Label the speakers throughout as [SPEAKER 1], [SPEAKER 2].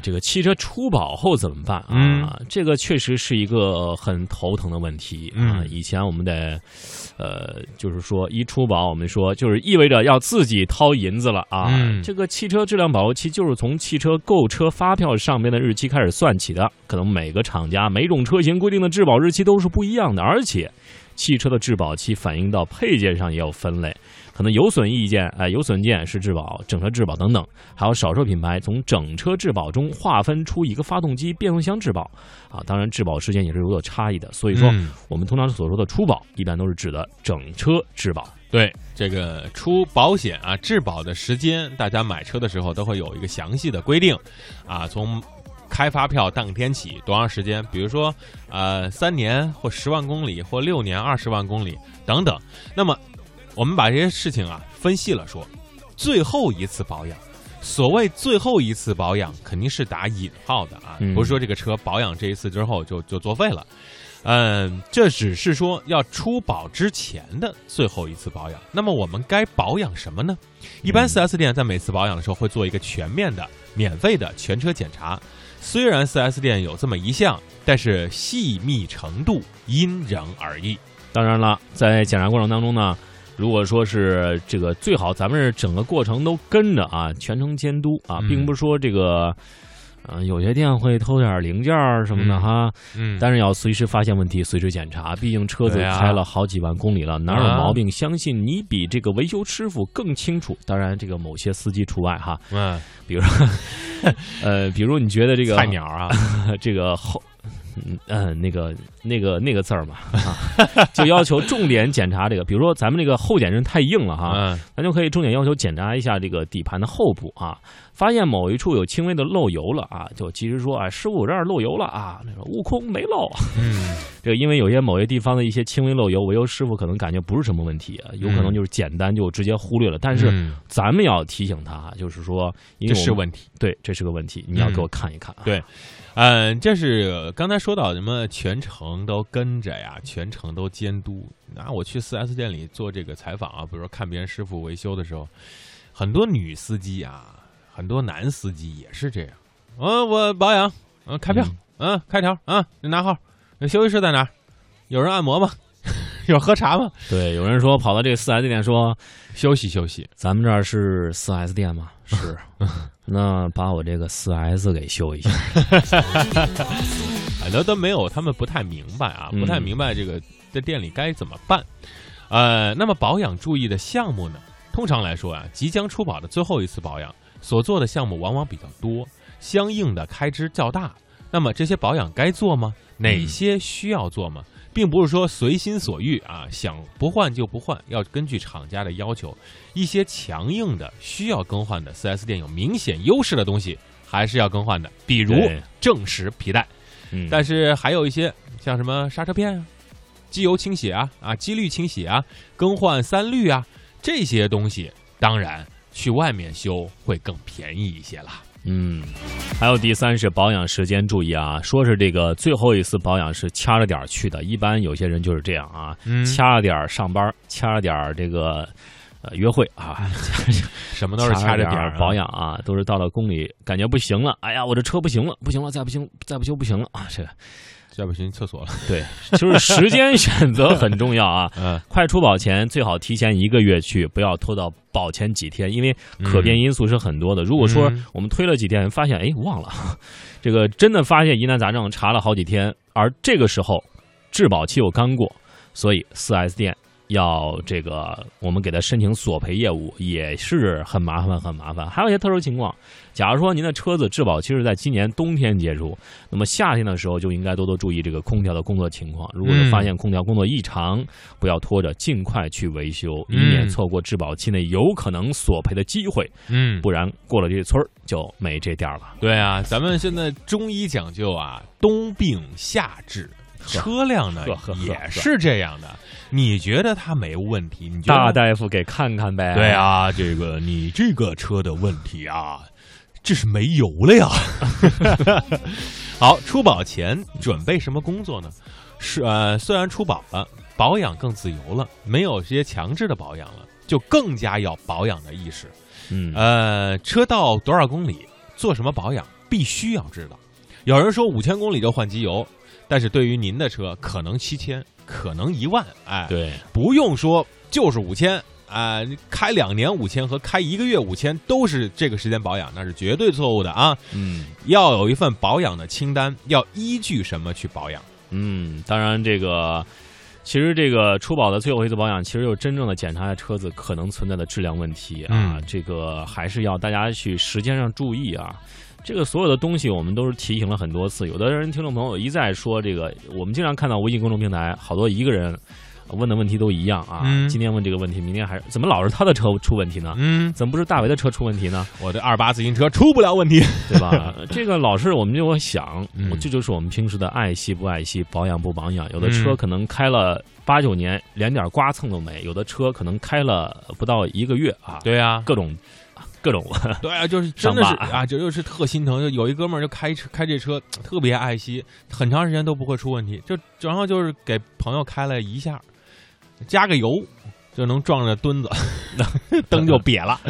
[SPEAKER 1] 这个汽车出保后怎么办啊？
[SPEAKER 2] 嗯
[SPEAKER 1] 这个确实是一个很头疼的问题啊。
[SPEAKER 2] 嗯
[SPEAKER 1] 以前我们得，呃，就是说一出保，我们说就是意味着要自己掏银子了啊。
[SPEAKER 2] 嗯
[SPEAKER 1] 这个汽车质量保护期就是从汽车购车发票上边的日期开始算起的，可能每个厂家每种车型规定的质保日期都是不一样的，而且汽车的质保期反映到配件上也有分类。可能有损意见，哎、有损件是质保，整车质保等等，还有少数品牌从整车质保中划分出一个发动机、变速箱质保啊，当然质保时间也是有所差异的。所以说，
[SPEAKER 2] 嗯
[SPEAKER 1] 我们通常所说的出保，一般都是指的整车质保。
[SPEAKER 2] 对这个出保险啊，质保的时间，大家买车的时候都会有一个详细的规定，啊，从开发票当天起多长时间，比如说呃三年或十万公里或六年二十万公里等等。那么我们把这些事情啊分析了说，最后一次保养。所谓最后一次保养，肯定是打引号的啊，
[SPEAKER 1] 嗯
[SPEAKER 2] 不是说这个车保养这一次之后就就作废了，嗯，这只是说要出保之前的最后一次保养。那么我们该保养什么呢？一般
[SPEAKER 1] 嗯
[SPEAKER 2] 4S 店在每次保养的时候会做一个全面的、免费的全车检查。虽然 4S 店有这么一项，但是细密程度因人而异。
[SPEAKER 1] 当然了，在检查过程当中呢，如果说是这个最好，咱们是整个过程都跟着啊，全程监督啊，
[SPEAKER 2] 嗯
[SPEAKER 1] 并不是说这个。嗯、有些店会偷点零件儿什么的
[SPEAKER 2] 嗯
[SPEAKER 1] 哈，
[SPEAKER 2] 嗯
[SPEAKER 1] 但是要随时发现问题，随时检查。毕竟车子开了好几万公里了，哪有
[SPEAKER 2] 啊
[SPEAKER 1] 毛病？相信你比这个维修师傅更清楚。当然，这个某些司机除外哈。
[SPEAKER 2] 嗯，
[SPEAKER 1] 比如说，呃，比如你觉得这个
[SPEAKER 2] 菜鸟啊，
[SPEAKER 1] 这个后，嗯呃，那个那个那个字儿嘛，啊，就要求重点检查这个，比如说咱们这个后减震太硬了哈，
[SPEAKER 2] 嗯
[SPEAKER 1] 咱就可以重点要求检查一下这个底盘的后部啊，发现某一处有轻微的漏油了啊，就及时说啊，师傅我这儿漏油了啊，那个悟空没漏。这个因为有些某些地方的一些轻微漏油，维修师傅可能感觉不是什么问题，啊有可能就是简单就直接忽略了，但是
[SPEAKER 2] 嗯。
[SPEAKER 1] 咱们要提醒他啊，就是说，因
[SPEAKER 2] 这是问题。
[SPEAKER 1] 对，这是个问题，你要给我看一看啊，
[SPEAKER 2] 对嗯，这是刚才说到什么全程都跟着呀，全程都监督。那我去 4S 店里做这个采访啊，比如说看别人师傅维修的时候，很多女司机啊，很多男司机也是这样。嗯，我保养，嗯，开票，嗯，开条，嗯，你拿号。休息室在哪儿？有人按摩吗？有人喝茶吗？
[SPEAKER 1] 对，有人说跑到这个四 S 店说，
[SPEAKER 2] 休息休息。
[SPEAKER 1] 咱们这儿是四 S 店吗？是，那把我这个四 S 给修一下。
[SPEAKER 2] 很多都没有，他们不太明白啊，
[SPEAKER 1] 嗯
[SPEAKER 2] 不太明白这个在店里该怎么办。呃，那么保养注意的项目呢？通常来说啊，即将出保的最后一次保养所做的项目往往比较多，相应的开支较大。那么这些保养该做吗？哪些需要做吗？并不是说随心所欲啊，想不换就不换，要根据厂家的要求。一些强硬的需要更换的 4S 店有明显优势的东西，还是要更换的，比如正时皮带。
[SPEAKER 1] 嗯，
[SPEAKER 2] 但是还有一些像什么刹车片啊、机油清洗啊、啊机滤清洗啊、更换三滤啊这些东西，当然去外面修会更便宜一些啦。
[SPEAKER 1] 嗯，还有第三是保养时间，注意啊，说是这个最后一次保养是掐着点儿去的，一般有些人就是这样啊，
[SPEAKER 2] 嗯
[SPEAKER 1] 掐着点儿上班，掐着点儿这个。呃，约会啊，
[SPEAKER 2] 什么都是掐着点儿
[SPEAKER 1] 保养啊，都是到了公里感觉不行了，哎呀，我这车不行了，不行了，再不行，再不修不行了啊！这个
[SPEAKER 2] 再不行厕所了。
[SPEAKER 1] 对，就是时间选择很重要啊。
[SPEAKER 2] 嗯
[SPEAKER 1] 快出保前最好提前一个月去，不要拖到保前几天，因为可变因素是很多的。如果说
[SPEAKER 2] 嗯
[SPEAKER 1] 我们推了几天，发现哎忘了，这个真的发现疑难杂症，查了好几天，而这个时候质保期又刚过，所以四 S 店要这个我们给他申请索赔业务也是很麻烦很麻烦。还有一些特殊情况，假如说您的车子质保期是在今年冬天结束，那么夏天的时候就应该多多注意这个空调的工作情况。如果是发现空调工作异常，不要拖着，尽快去维修，以免错过质保期内有可能索赔的机会。
[SPEAKER 2] 嗯，
[SPEAKER 1] 不然过了这村儿就没这店儿了。
[SPEAKER 2] 对啊，咱们现在中医讲究啊，冬病夏治。车辆呢也是这样的，你觉得它没问题？你觉得
[SPEAKER 1] 大大夫给看看呗。
[SPEAKER 2] 对，啊，这个你这个车的问题啊，这是没油了呀。好，出保前准备什么工作呢？是呃，虽然出保了，保养更自由了，没有这些强制的保养了，就更加要保养的意识。
[SPEAKER 1] 嗯，
[SPEAKER 2] 呃，车到多少公里做什么保养，必须要知道。有人说五千公里就换机油，但是对于您的车，可能七千，可能一万，哎，
[SPEAKER 1] 对，
[SPEAKER 2] 不用说就是五千啊，你开两年五千和开一个月五千都是这个时间保养，那是绝对错误的啊！
[SPEAKER 1] 嗯
[SPEAKER 2] 要有一份保养的清单，要依据什么去保养？
[SPEAKER 1] 嗯，当然这个。其实这个出保的最后一次保养，其实就真正的检查下车子可能存在的质量问题啊，
[SPEAKER 2] 嗯
[SPEAKER 1] 这个还是要大家去时间上注意啊。这个所有的东西我们都是提醒了很多次，有的人听众朋友一再说这个，我们经常看到微信公众平台好多一个人问的问题都一样啊，
[SPEAKER 2] 嗯
[SPEAKER 1] 今天问这个问题，明天还是怎么老是他的车出问题呢？
[SPEAKER 2] 嗯，
[SPEAKER 1] 怎么不是大为的车出问题呢？
[SPEAKER 2] 我的二八自行车出不了问题。
[SPEAKER 1] 对吧？这个老是我们就会想，
[SPEAKER 2] 嗯
[SPEAKER 1] 这就是我们平时的爱惜不爱惜，保养不保养。有的车
[SPEAKER 2] 嗯
[SPEAKER 1] 可能开了八九年，连点刮蹭都没；有的车可能开了不到一个月啊，
[SPEAKER 2] 对呀、
[SPEAKER 1] 各种各种，
[SPEAKER 2] 对啊，就是真的是啊，就就是特心疼。就有一哥们儿就开车开这车特别爱惜，很长时间都不会出问题。就然后就是给朋友开了一下，加个油就能撞着墩子，灯就瘪了。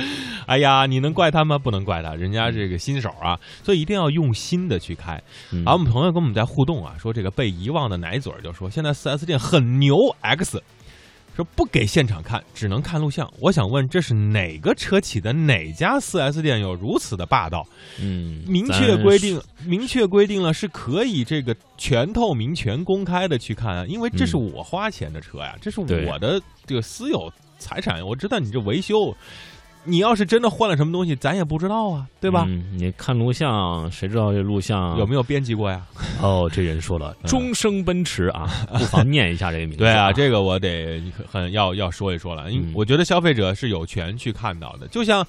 [SPEAKER 2] 哎呀，你能怪他吗？不能怪他，人家这个新手啊，所以一定要用心的去开。
[SPEAKER 1] 嗯
[SPEAKER 2] 啊，我们朋友跟我们在互动啊，说这个被遗忘的奶嘴就说现在 4S 店很牛 X，说不给现场看，只能看录像。我想问，这是哪个车企的哪家四 S 店有如此的霸道？
[SPEAKER 1] 嗯，
[SPEAKER 2] 明确规定，明确规定了是可以这个全透明、全公开的去看啊，因为这是我花钱的车呀，这是我的这个私有财产，我知道你这维修。你要是真的换了什么东西，咱也不知道啊，对吧？
[SPEAKER 1] 嗯你看录像，谁知道这录像
[SPEAKER 2] 有没有编辑过呀？
[SPEAKER 1] 哦，这人说了，终生奔驰啊，不妨念一下这个名字。
[SPEAKER 2] 对啊，这个我得很要要说一说了，因为
[SPEAKER 1] 嗯
[SPEAKER 2] 我觉得消费者是有权去看到的。就像，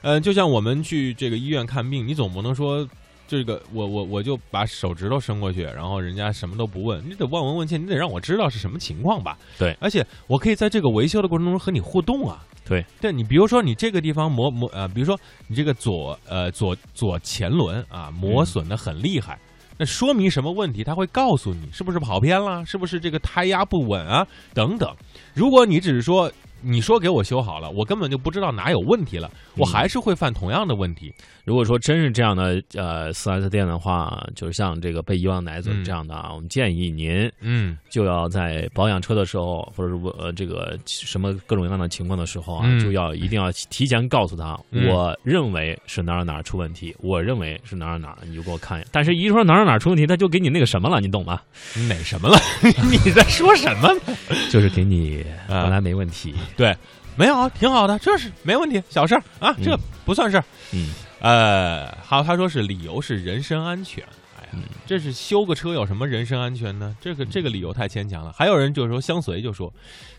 [SPEAKER 2] 呃，就像我们去这个医院看病，你总不能说这个我我我就把手指头伸过去，然后人家什么都不问，你得望闻问切，你得让我知道是什么情况吧？
[SPEAKER 1] 对
[SPEAKER 2] 而且我可以在这个维修的过程中和你互动啊。
[SPEAKER 1] 对，
[SPEAKER 2] 对你比如说你这个地方磨磨啊，比如说你这个左呃左左前轮啊磨损的很厉害。那说明什么问题？他会告诉你是不是跑偏了，是不是这个胎压不稳啊，等等。如果你只是说你说给我修好了，我根本就不知道哪有问题了，我还是会犯同样的问题。
[SPEAKER 1] 如果说真是这样的呃四 S 店的话，就是像这个被遗忘奶嘴
[SPEAKER 2] 嗯
[SPEAKER 1] 这样的啊，我们建议您
[SPEAKER 2] 嗯
[SPEAKER 1] 就要在保养车的时候，或者是呃这个什么各种各样的情况的时候啊，
[SPEAKER 2] 嗯
[SPEAKER 1] 就要一定要提前告诉他，
[SPEAKER 2] 嗯
[SPEAKER 1] 我认为是哪儿哪儿出问题，我认为是哪儿哪儿，你就给我看。但是一说哪儿哪儿出问题，他就给你那个什么了，你懂吗？
[SPEAKER 2] 哪什么了？你在说什么？
[SPEAKER 1] 就是给你
[SPEAKER 2] 啊
[SPEAKER 1] 本来没问题，
[SPEAKER 2] 对，没有，啊，挺好的，这是没问题，小事儿啊，这
[SPEAKER 1] 嗯
[SPEAKER 2] 不算事儿。
[SPEAKER 1] 嗯
[SPEAKER 2] 呃，好，他说是理由是人身安全。哎呀
[SPEAKER 1] 嗯，
[SPEAKER 2] 这是修个车有什么人身安全呢？这个这个理由太牵强了。还有人就说相随就说，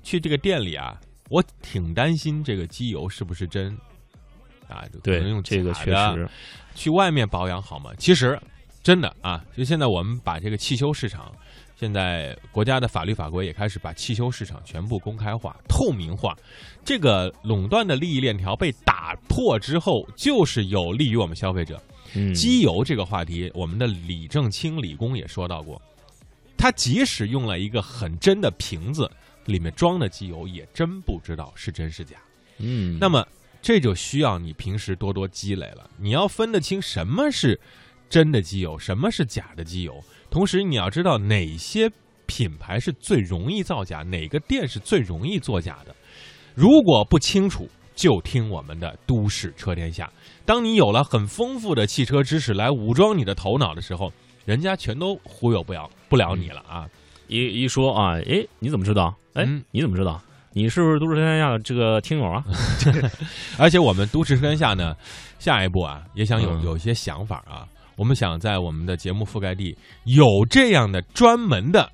[SPEAKER 2] 去这个店里啊，我挺担心这个机油是不是真啊？就可
[SPEAKER 1] 对
[SPEAKER 2] 能用，
[SPEAKER 1] 这个确实，
[SPEAKER 2] 去外面保养好吗？其实真的啊，就现在我们把这个汽修市场，现在国家的法律法规也开始把汽修市场全部公开化、透明化。这个垄断的利益链条被打破之后，就是有利于我们消费者。
[SPEAKER 1] 嗯，
[SPEAKER 2] 机油这个话题，我们的李正清理工也说到过，他即使用了一个很真的瓶子，里面装的机油也真不知道是真是假。
[SPEAKER 1] 嗯，
[SPEAKER 2] 那么这就需要你平时多多积累了。你要分得清什么是真的机油，什么是假的机油，同时你要知道哪些品牌是最容易造假，哪个店是最容易作假的。如果不清楚，就听我们的《都市车天下》。当你有了很丰富的汽车知识来武装你的头脑的时候，人家全都忽悠不了不了你了啊！
[SPEAKER 1] 一一说啊，哎，你怎么知道？哎，
[SPEAKER 2] 嗯
[SPEAKER 1] 你怎么知道？你是不是都市车天下的这个听友啊？
[SPEAKER 2] 而且我们都市车天下呢，下一步啊，也想有
[SPEAKER 1] 嗯
[SPEAKER 2] 有一些想法啊。我们想在我们的节目覆盖地有这样的专门的，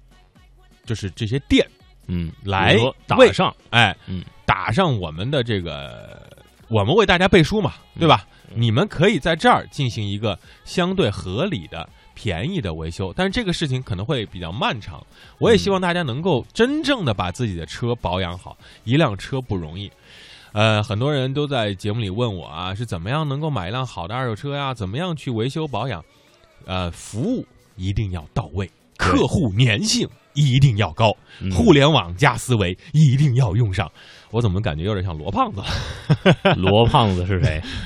[SPEAKER 2] 就是这些店，
[SPEAKER 1] 嗯，
[SPEAKER 2] 来
[SPEAKER 1] 打上，
[SPEAKER 2] 哎，
[SPEAKER 1] 嗯，
[SPEAKER 2] 打上我们的这个，我们为大家背书嘛，对吧？
[SPEAKER 1] 嗯
[SPEAKER 2] 你们可以在这儿进行一个相对合理的、便宜的维修，但是这个事情可能会比较漫长。我也希望大家能够真正的把自己的车保养好，一辆车不容易。呃，很多人都在节目里问我啊，是怎么样能够买一辆好的二手车呀？怎么样去维修保养？呃，服务一定要到位，客户粘性一定要高，
[SPEAKER 1] 嗯
[SPEAKER 2] 互联网加思维一定要用上。我怎么感觉有点像罗胖子了？
[SPEAKER 1] 罗胖子是谁？